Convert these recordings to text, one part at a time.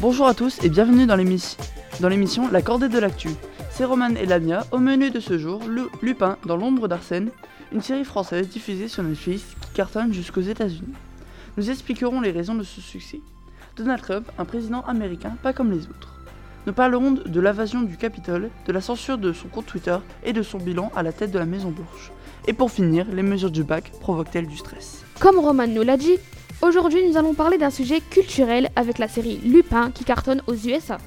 Bonjour à tous et bienvenue dans l'émission La Cordée de l'actu. C'est Roman et Lamia au menu de ce jour, le Lupin dans l'ombre d'Arsène, une série française diffusée sur Netflix qui cartonne jusqu'aux États-Unis. Nous expliquerons les raisons de ce succès. Donald Trump, un président américain pas comme les autres. Nous parlerons de l'invasion du Capitole, de la censure de son compte Twitter et de son bilan à la tête de la Maison Blanche. Et pour finir, les mesures du bac provoquent-elles du stress? Comme Roman nous l'a dit, aujourd'hui nous allons parler d'un sujet culturel avec la série Lupin qui cartonne aux USA.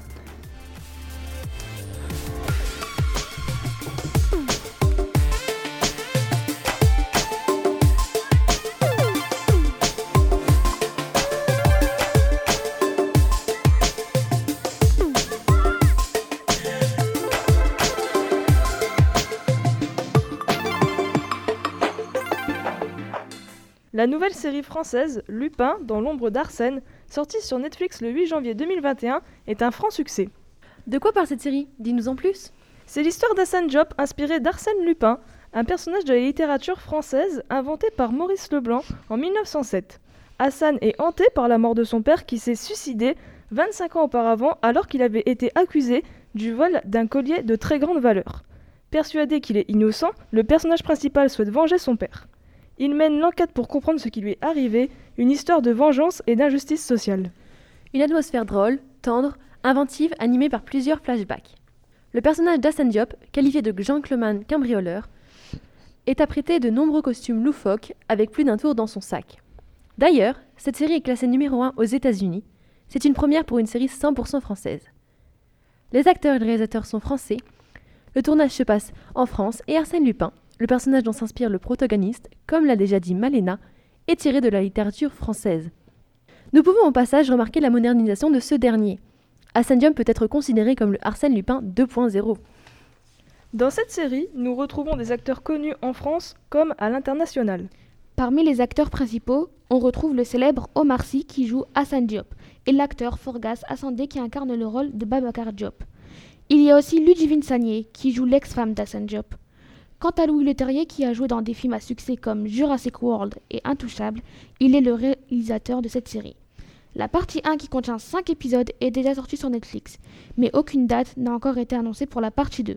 La nouvelle série française Lupin dans l'ombre d'Arsène, sortie sur Netflix le 8 janvier 2021, est un franc succès. De quoi parle cette série? Dis-nous en plus. C'est l'histoire d'Assane Diop inspirée d'Arsène Lupin, un personnage de la littérature française inventé par Maurice Leblanc en 1907. Hassan est hanté par la mort de son père qui s'est suicidé 25 ans auparavant alors qu'il avait été accusé du vol d'un collier de très grande valeur. Persuadé qu'il est innocent, le personnage principal souhaite venger son père. Il mène l'enquête pour comprendre ce qui lui est arrivé, une histoire de vengeance et d'injustice sociale. Une atmosphère drôle, tendre, inventive, animée par plusieurs flashbacks. Le personnage d'Hassan Diop, qualifié de gentleman cambrioleur, est apprêté de nombreux costumes loufoques avec plus d'un tour dans son sac. D'ailleurs, cette série est classée numéro 1 aux États-Unis. C'est une première pour une série 100% française. Les acteurs et les réalisateurs sont français. Le tournage se passe en France et Arsène Lupin, le personnage dont s'inspire le protagoniste, comme l'a déjà dit Malena, est tiré de la littérature française. Nous pouvons au passage remarquer la modernisation de ce dernier. Ascendium peut être considéré comme le Arsène Lupin 2.0. Dans cette série, nous retrouvons des acteurs connus en France comme à l'international. Parmi les acteurs principaux, on retrouve le célèbre Omar Sy qui joue Hassan Diop et l'acteur Forgas Assandé qui incarne le rôle de Babacar Diop. Il y a aussi Ludivine Sagné qui joue l'ex-femme d'Hassan Diop. Quant à Louis Leterrier, qui a joué dans des films à succès comme Jurassic World et Intouchable, il est le réalisateur de cette série. La partie 1 qui contient 5 épisodes est déjà sortie sur Netflix, mais aucune date n'a encore été annoncée pour la partie 2.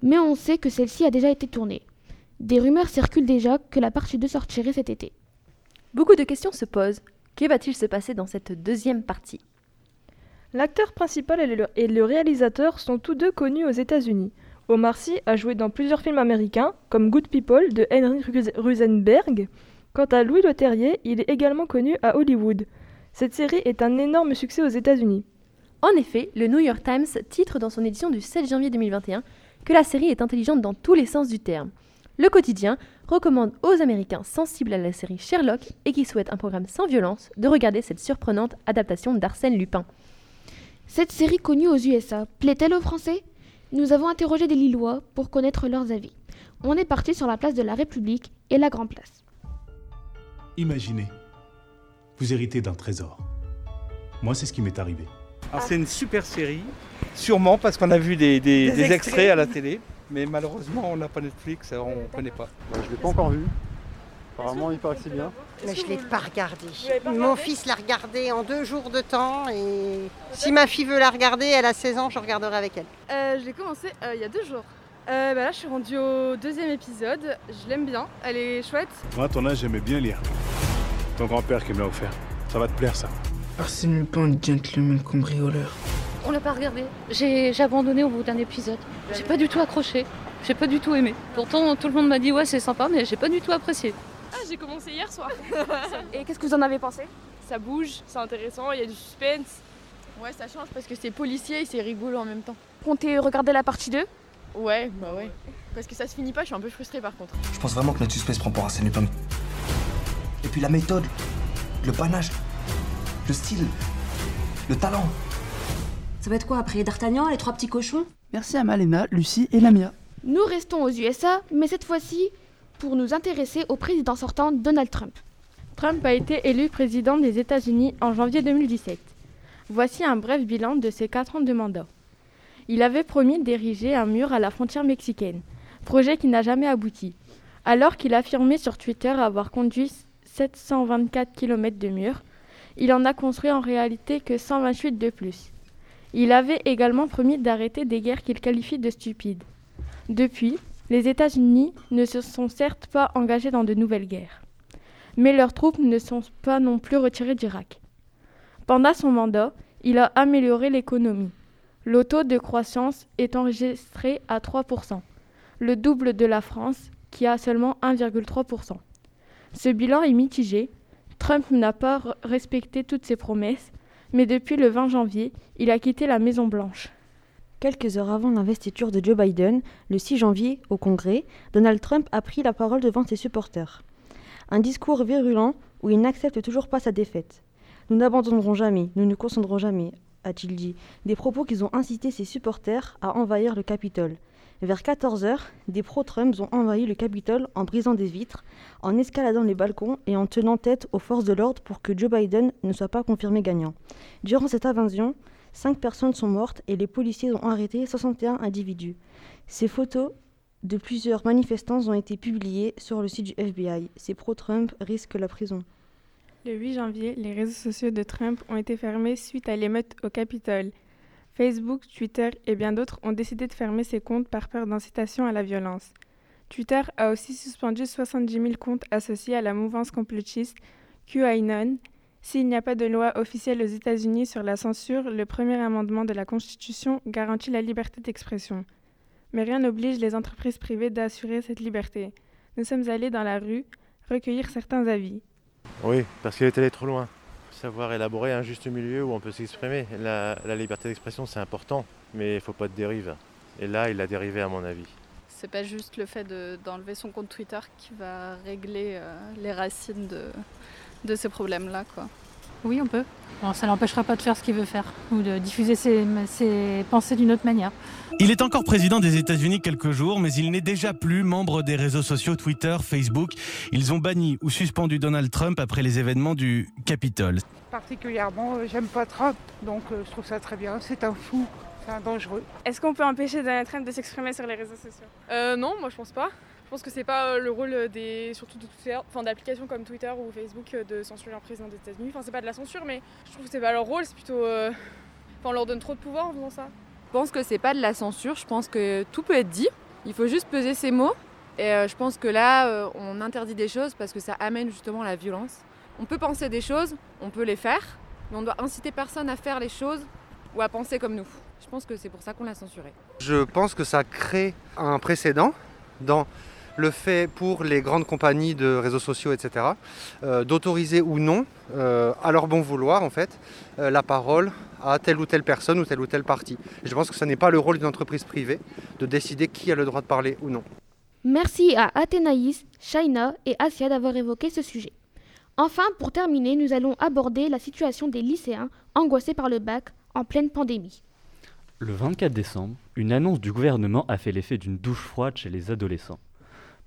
Mais on sait que celle-ci a déjà été tournée. Des rumeurs circulent déjà que la partie 2 sortirait cet été. Beaucoup de questions se posent. Que va-t-il se passer dans cette deuxième partie? L'acteur principal et le, et le réalisateur sont tous deux connus aux États-Unis. Omar Sy a joué dans plusieurs films américains, comme Good People de Henry Rosenberg. Quant à Louis Leterrier, il est également connu à Hollywood. Cette série est un énorme succès aux États-Unis. En effet, le New York Times titre dans son édition du 7 janvier 2021 que la série est intelligente dans tous les sens du terme. Le quotidien recommande aux Américains sensibles à la série Sherlock et qui souhaitent un programme sans violence de regarder cette surprenante adaptation d'Arsène Lupin. Cette série connue aux USA plaît-elle aux Français? Nous avons interrogé des Lillois pour connaître leurs avis. On est parti sur la place de la République et la Grand Place. Imaginez, vous héritez d'un trésor. Moi, c'est ce qui m'est arrivé. Ah, c'est une super série, sûrement parce qu'on a vu des, des- des extraits à la télé, mais malheureusement on n'a pas Netflix, on ne connaît pas. Je l'ai pas encore vu. Apparemment, il paraît que c'est bien. Mais je ne l'ai pas regardé. Mon fils l'a regardé en deux jours de temps et si ma fille veut la regarder, elle a 16 ans, je regarderai avec elle. Euh, je l'ai commencé euh, il y a deux jours. Euh, bah là, je suis rendue au deuxième épisode. Je l'aime bien. Elle est chouette. Moi, à ton âge, j'aimais bien lire. Ton grand-père qui me l'a offert. Ça va te plaire, ça. Arsène Lupin, gentleman cambrioleur. On l'a pas regardé. J'ai j'ai abandonné au bout d'un épisode. J'ai pas du tout accroché. J'ai pas du tout aimé. Pourtant, tout le monde m'a dit ouais, c'est sympa, mais j'ai pas du tout apprécié. Ah, j'ai commencé hier soir. Et qu'est-ce que vous en avez pensé? Ça bouge, c'est intéressant, il y a du suspense. Ouais, ça change parce que c'est policier et c'est rigolo en même temps. Comptez regarder la partie 2 Ouais, bah ouais. Parce que ça se finit pas, je suis un peu frustrée par contre. Je pense vraiment que notre suspense prend pour Arsène Lupin. Et puis la méthode, le panache, le style, le talent. Ça va être quoi après D'Artagnan, les trois petits cochons? Merci à Malena, Lucie et Lamia. Nous restons aux USA, mais cette fois-ci pour nous intéresser au président sortant Donald Trump. Trump a été élu président des États-Unis en janvier 2017. Voici un bref bilan de ses quatre ans de mandat. Il avait promis d'ériger un mur à la frontière mexicaine, projet qui n'a jamais abouti. Alors qu'il affirmait sur Twitter avoir conduit 724 km de mur, Il en a construit en réalité que 128 de plus. Il avait également promis d'arrêter des guerres qu'il qualifie de stupides. Depuis, les États-Unis ne se sont certes pas engagés dans de nouvelles guerres, mais leurs troupes ne sont pas non plus retirées d'Irak. Pendant son mandat, il a amélioré l'économie. Le taux de croissance est enregistré à 3%, le double de la France qui a seulement 1,3%. Ce bilan est mitigé. Trump n'a pas respecté toutes ses promesses, mais depuis le 20 janvier, il a quitté la Maison Blanche. Quelques heures avant l'investiture de Joe Biden, le 6 janvier, au Congrès, Donald Trump a pris la parole devant ses supporters. Un discours virulent où il n'accepte toujours pas sa défaite. Nous n'abandonnerons jamais, nous ne conscendrons jamais, a-t-il dit, des propos qui ont incité ses supporters à envahir le Capitole. Vers 14h, des pro-Trump ont envahi le Capitole en brisant des vitres, en escaladant les balcons et en tenant tête aux forces de l'ordre pour que Joe Biden ne soit pas confirmé gagnant. Durant cette invasion, cinq personnes sont mortes et les policiers ont arrêté 61 individus. Ces photos de plusieurs manifestants ont été publiées sur le site du FBI. Ces pro-Trump risquent la prison. Le 8 janvier, les réseaux sociaux de Trump ont été fermés suite à l'émeute au Capitole. Facebook, Twitter et bien d'autres ont décidé de fermer ces comptes par peur d'incitation à la violence. Twitter a aussi suspendu 70 000 comptes associés à la mouvance complotiste QAnon. S'il n'y a pas de loi officielle aux États-Unis sur la censure, le premier amendement de la Constitution garantit la liberté d'expression. Mais rien n'oblige les entreprises privées d'assurer cette liberté. Nous sommes allés dans la rue recueillir certains avis. Oui, parce qu'il est allé trop loin savoir élaborer un juste milieu où on peut s'exprimer. La, liberté d'expression, c'est important, mais il ne faut pas de dérive. Et là, il a dérivé à mon avis. C'est pas juste le fait d'enlever son compte Twitter qui va régler euh, les racines de, de ces problèmes-là. quoi. Oui, on peut. ça l'empêchera pas de faire ce qu'il veut faire ou de diffuser ses, ses pensées d'une autre manière. Il est encore président des États-Unis quelques jours, mais il n'est déjà plus membre des réseaux sociaux Twitter, Facebook. Ils ont banni ou suspendu Donald Trump après les événements du Capitole. Particulièrement, euh, j'aime pas Trump, donc euh, je trouve ça très bien. C'est un fou, c'est un dangereux. Est-ce qu'on peut empêcher Donald Trump de s'exprimer sur les réseaux sociaux? Euh, Non, moi je pense pas. Je pense que c'est pas le rôle des surtout de enfin d'applications comme Twitter ou Facebook de censurer un président des États-Unis. Enfin c'est pas de la censure mais je trouve que c'est pas leur rôle, c'est plutôt enfin on leur donne trop de pouvoir en faisant ça. Je pense que c'est pas de la censure, je pense que tout peut être dit. Il faut juste peser ses mots. Et euh, je pense que là, euh, on interdit des choses parce que ça amène justement la violence. On peut penser des choses, on peut les faire, mais on doit inciter personne à faire les choses ou à penser comme nous. Je pense que c'est pour ça qu'on l'a censuré. Je pense que ça crée un précédent dans le fait pour les grandes compagnies de réseaux sociaux, etc., euh, d'autoriser ou non, euh, à leur bon vouloir, en fait, euh, la parole à telle ou telle personne ou telle ou telle partie. je pense que ce n'est pas le rôle d'une entreprise privée de décider qui a le droit de parler ou non. Merci à Athénaïs, Shaina et Asia d'avoir évoqué ce sujet. Enfin, pour terminer, nous allons aborder la situation des lycéens angoissés par le bac en pleine pandémie. Le 24 décembre, une annonce du gouvernement a fait l'effet d'une douche froide chez les adolescents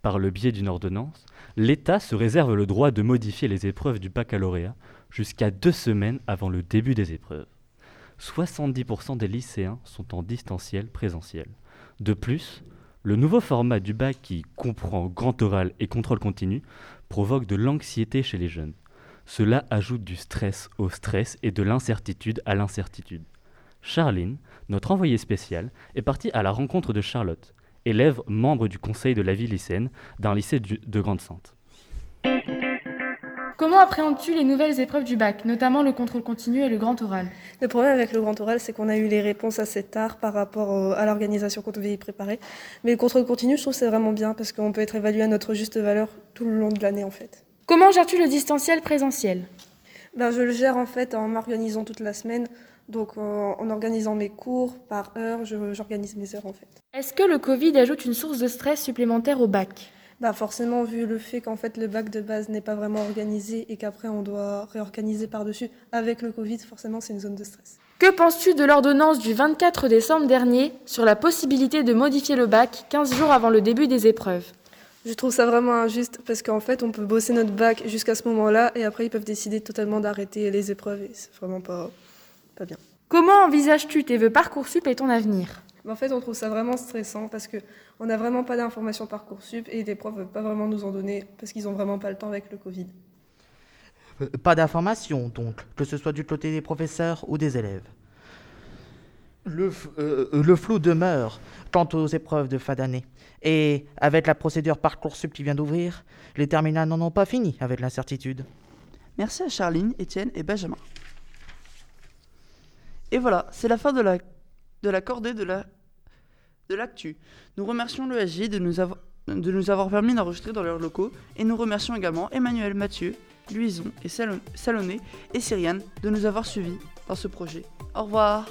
par le biais d'une ordonnance, l'État se réserve le droit de modifier les épreuves du baccalauréat jusqu'à deux semaines avant le début des épreuves. 70% des lycéens sont en distanciel présentiel. De plus, le nouveau format du bac qui comprend grand oral et contrôle continu provoque de l'anxiété chez les jeunes. Cela ajoute du stress au stress et de l'incertitude à l'incertitude. Charline, notre envoyée spéciale, est partie à la rencontre de Charlotte élève membre du conseil de la vie lycéenne d'un lycée de Grande-Sainte. Comment appréhendes-tu les nouvelles épreuves du bac, notamment le contrôle continu et le grand oral? Le problème avec le grand oral, c'est qu'on a eu les réponses assez tard par rapport à l'organisation qu'on devait y préparer. Mais le contrôle continu, je trouve c'est vraiment bien parce qu'on peut être évalué à notre juste valeur tout le long de l'année en fait. Comment gères-tu le distanciel présentiel? Ben, Je le gère en fait en m'organisant toute la semaine. Donc en organisant mes cours par heure, j'organise mes heures en fait. Est-ce que le Covid ajoute une source de stress supplémentaire au bac? Bah forcément, vu le fait qu'en fait le bac de base n'est pas vraiment organisé et qu'après on doit réorganiser par-dessus avec le Covid, forcément c'est une zone de stress. Que penses-tu de l'ordonnance du 24 décembre dernier sur la possibilité de modifier le bac 15 jours avant le début des épreuves? Je trouve ça vraiment injuste parce qu'en fait on peut bosser notre bac jusqu'à ce moment-là et après ils peuvent décider totalement d'arrêter les épreuves et c'est vraiment pas, pas bien. Comment envisages-tu tes vœux Parcoursup et ton avenir? En fait, on trouve ça vraiment stressant parce qu'on n'a vraiment pas d'informations Parcoursup et les profs ne veulent pas vraiment nous en donner parce qu'ils n'ont vraiment pas le temps avec le Covid. Euh, Pas d'informations, donc, que ce soit du côté des professeurs ou des élèves. Le, euh, le flou demeure quant aux épreuves de fin d'année. Et avec la procédure Parcoursup qui vient d'ouvrir, les terminales n'en ont pas fini avec l'incertitude. Merci à Charline, Étienne et Benjamin. Et voilà, c'est la fin de la, de la cordée de la de l'actu. Nous remercions l'ESJ de nous avoir de nous avoir permis d'enregistrer dans leurs locaux et nous remercions également Emmanuel Mathieu, Louison et Salon- Salonné et Cyriane de nous avoir suivis dans ce projet. Au revoir